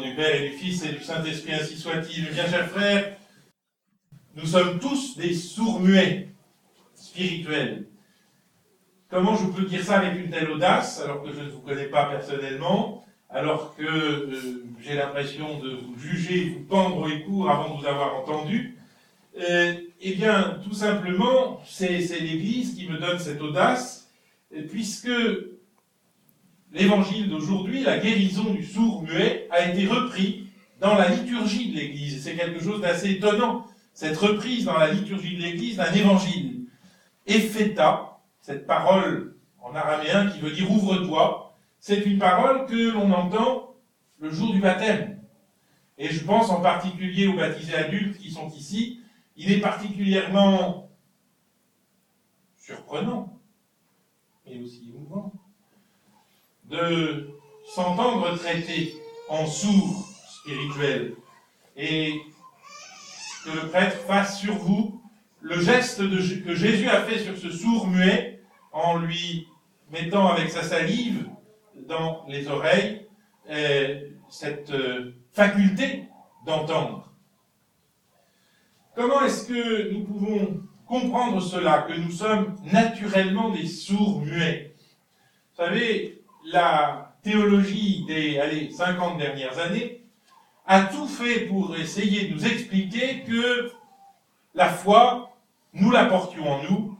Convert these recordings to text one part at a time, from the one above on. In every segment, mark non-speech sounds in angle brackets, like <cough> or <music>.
du Père et du Fils et du Saint-Esprit, ainsi soit-il. Bien, chers frères, nous sommes tous des sourds-muets spirituels. Comment je peux dire ça avec une telle audace, alors que je ne vous connais pas personnellement, alors que euh, j'ai l'impression de vous juger, vous pendre les cours avant de vous avoir entendu? Euh, Eh bien, tout simplement, c'est l'Église qui me donne cette audace, puisque l'évangile d'aujourd'hui, la guérison du sourd-muet, a été repris dans la liturgie de l'Église. C'est quelque chose d'assez étonnant, cette reprise dans la liturgie de l'Église d'un évangile. Epheta, cette parole en araméen qui veut dire ouvre-toi, c'est une parole que l'on entend le jour du baptême. Et je pense en particulier aux baptisés adultes qui sont ici. Il est particulièrement surprenant, mais aussi émouvant, de s'entendre traiter en sourd spirituel et que le prêtre fasse sur vous le geste que Jésus a fait sur ce sourd muet en lui mettant avec sa salive dans les oreilles euh, cette euh, faculté d'entendre. Comment est-ce que nous pouvons comprendre cela, que nous sommes naturellement des sourds muets? Vous savez, la théologie des allez, 50 dernières années a tout fait pour essayer de nous expliquer que la foi, nous la portions en nous,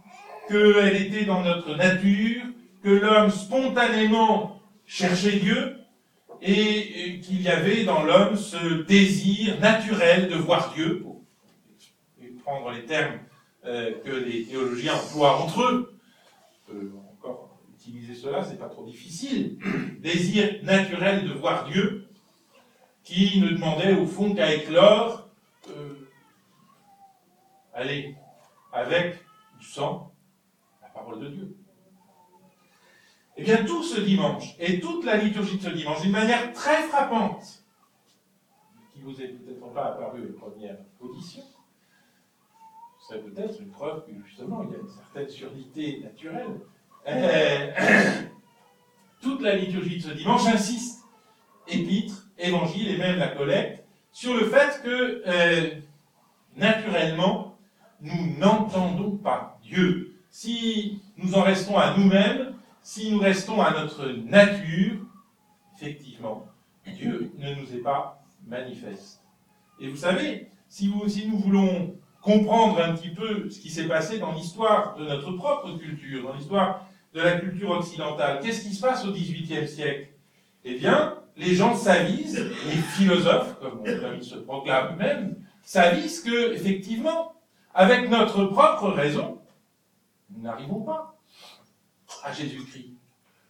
qu'elle était dans notre nature, que l'homme spontanément cherchait Dieu, et qu'il y avait dans l'homme ce désir naturel de voir Dieu, pour prendre les termes euh, que les théologiens emploient entre eux. Utiliser cela, c'est pas trop difficile. <clears throat> Désir naturel de voir Dieu, qui ne demandait au fond qu'à éclore, euh, allez, avec du sang, la parole de Dieu. Eh bien, tout ce dimanche, et toute la liturgie de ce dimanche, d'une manière très frappante, qui vous est peut-être pas apparu une première audition, c'est peut-être une preuve que justement il y a une certaine surdité naturelle euh, <coughs> toute la liturgie de ce dimanche insiste, épître, évangile et même la collecte, sur le fait que, euh, naturellement, nous n'entendons pas Dieu. Si nous en restons à nous-mêmes, si nous restons à notre nature, effectivement, Dieu ne nous est pas manifeste. Et vous savez, si, nous voulons comprendre un petit peu ce qui s'est passé dans l'histoire de notre propre culture, dans l'histoire de la culture occidentale. Qu'est-ce qui se passe au XVIIIe siècle? Eh bien, les gens s'avisent, les philosophes, comme, ils se proclament eux-mêmes, s'avisent que, effectivement, avec notre propre raison, nous n'arrivons pas à Jésus-Christ.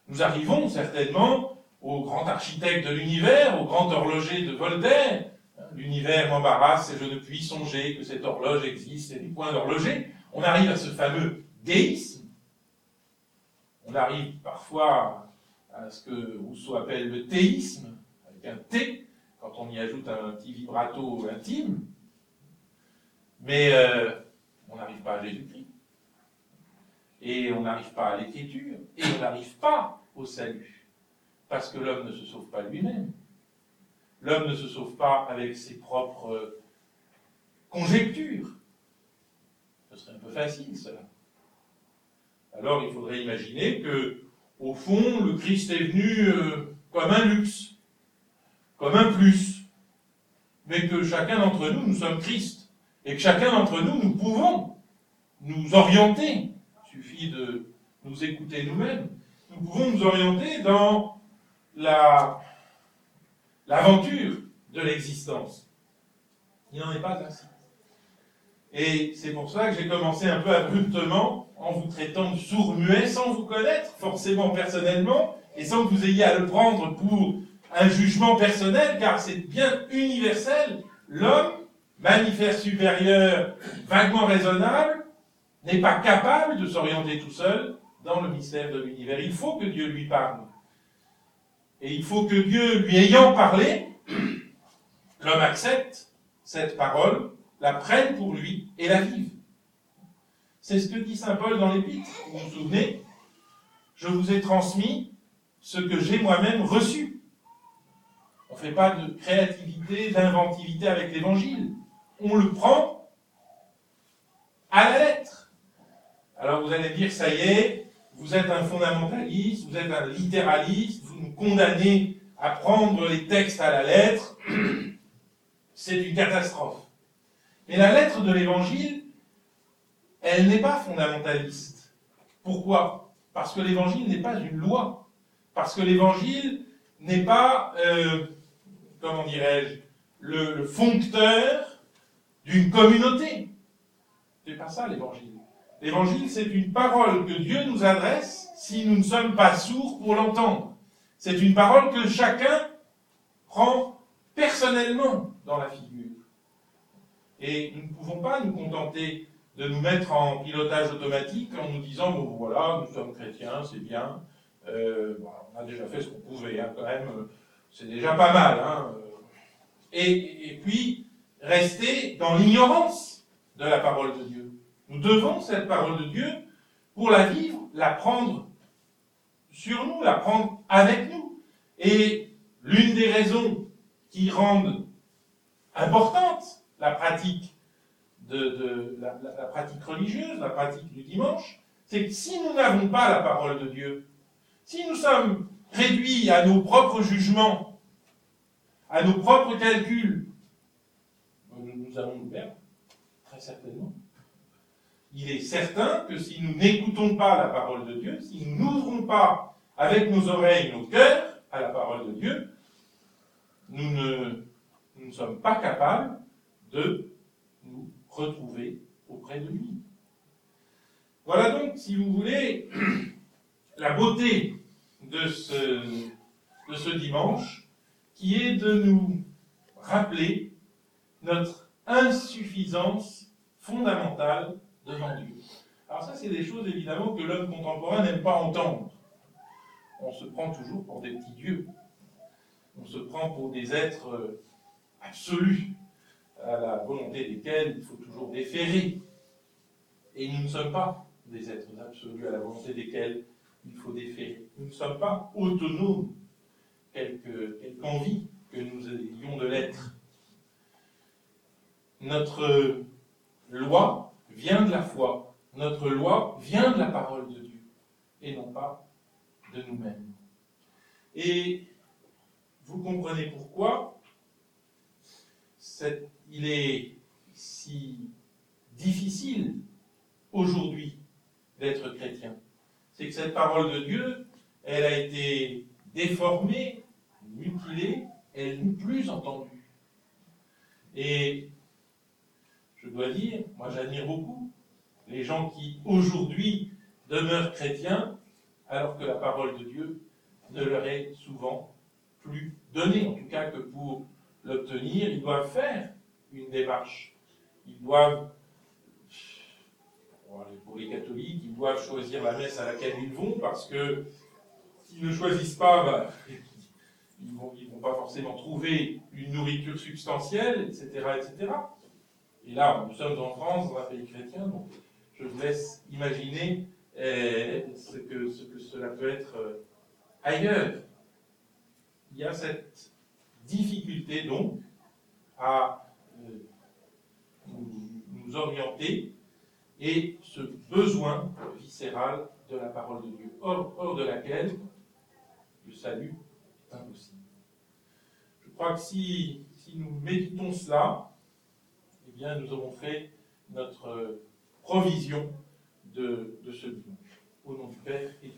Nous arrivons certainement au grand architecte de l'univers, au grand horloger de Voltaire. L'univers m'embarrasse et je ne puis songer que cette horloge existe et des points d'horloger. On arrive à ce fameux déisme on arrive parfois à ce que Rousseau appelle le théisme, avec un T, quand on y ajoute un petit vibrato intime, mais euh, on n'arrive pas à Jésus-Christ. Et on n'arrive pas à l'écriture, et on n'arrive pas au salut, parce que l'homme ne se sauve pas lui-même. L'homme ne se sauve pas avec ses propres conjectures. Ce serait un peu facile, cela. Alors il faudrait imaginer que, au fond, le Christ est venu euh, comme un luxe, comme un plus, mais que chacun d'entre nous, nous sommes Christ, et que chacun d'entre nous, nous pouvons nous orienter. Il suffit de nous écouter nous-mêmes. Nous pouvons nous orienter dans la l'aventure de l'existence. Il n'en est pas ainsi. Et c'est pour ça que j'ai commencé un peu abruptement en vous traitant de sourd-muet sans vous connaître forcément personnellement et sans que vous ayez à le prendre pour un jugement personnel, car c'est bien universel. L'homme, manifeste supérieur, vaguement raisonnable, n'est pas capable de s'orienter tout seul dans le mystère de l'univers. Il faut que Dieu lui parle. Et il faut que Dieu, lui ayant parlé, <clears throat> l'homme accepte cette parole la prenne pour lui et la vive. C'est ce que dit Saint Paul dans l'Épître. Vous vous souvenez? Je vous ai transmis ce que j'ai moi-même reçu. ne fait pas de créativité, d'inventivité avec l'évangile. On le prend à la lettre. Alors vous allez dire, ça y est, vous êtes un fondamentaliste, vous êtes un littéraliste, vous nous condamnez à prendre les textes à la lettre. C'est une catastrophe. Mais la lettre de l'évangile, elle n'est pas fondamentaliste. Pourquoi? Parce que l'évangile n'est pas une loi. Parce que l'évangile n'est pas, euh, comment dirais-je, le, le foncteur d'une communauté. C'est pas ça l'évangile. L'évangile, c'est une parole que Dieu nous adresse si nous ne sommes pas sourds pour l'entendre. C'est une parole que chacun prend personnellement dans la figure. Et nous ne pouvons pas nous contenter de nous mettre en pilotage automatique en nous disant, bon voilà, nous sommes chrétiens, c'est bien, euh, on a déjà fait ce qu'on pouvait, hein, quand même, euh, c'est déjà pas mal. Hein, et, et puis, rester dans l'ignorance de la parole de Dieu. Nous devons cette parole de Dieu pour la vivre, la prendre sur nous, la prendre avec nous. Et l'une des raisons qui rendent importante la pratique religieuse, la pratique du dimanche, c'est que si nous n'avons pas la parole de Dieu, si nous sommes réduits à nos propres jugements, à nos propres calculs, nous allons nous perdre, très certainement. Il est certain que si nous n'écoutons pas la parole de Dieu, si nous n'ouvrons pas avec nos oreilles, nos cœurs à la parole de Dieu, nous ne sommes pas capables de nous retrouver auprès de lui. Voilà donc, si vous voulez, <clears throat> la beauté de ce, de ce dimanche, qui est de nous rappeler notre insuffisance fondamentale devant Dieu. Alors ça, c'est des choses évidemment que l'homme contemporain n'aime pas entendre. On se prend toujours pour des petits dieux. On se prend pour des êtres absolus à la volonté desquels il faut toujours déférer. Et nous ne sommes pas des êtres absolus à la volonté desquels il faut déférer. Nous ne sommes pas autonomes, quelque, quelque envie que nous ayons de l'être. Notre loi vient de la foi. Notre loi vient de la parole de Dieu et non pas de nous-mêmes. Et vous comprenez pourquoi il est si difficile aujourd'hui d'être chrétien. C'est que cette parole de Dieu, elle a été déformée, mutilée, elle n'est plus entendue. Et je dois dire, moi j'admire beaucoup les gens qui aujourd'hui demeurent chrétiens alors que la parole de Dieu ne leur est souvent plus donnée, en tout cas que pour l'obtenir, ils doivent faire une démarche. Ils doivent, pour les catholiques, ils doivent choisir la messe à laquelle ils vont parce que s'ils ne choisissent pas, bah, <laughs> ils ne vont, vont, pas forcément trouver une nourriture substantielle, etc., etc. Et là, nous sommes en France, dans un pays chrétien, donc je vous laisse imaginer eh, ce, que, ce que cela peut être euh, ailleurs. Il y a cette difficulté donc à nous, orienter et ce besoin viscéral de la parole de Dieu, hors, de laquelle le salut est impossible. Je crois que si, si nous méditons cela, eh bien, nous aurons fait notre provision de, de ce dimanche. Au nom du Père et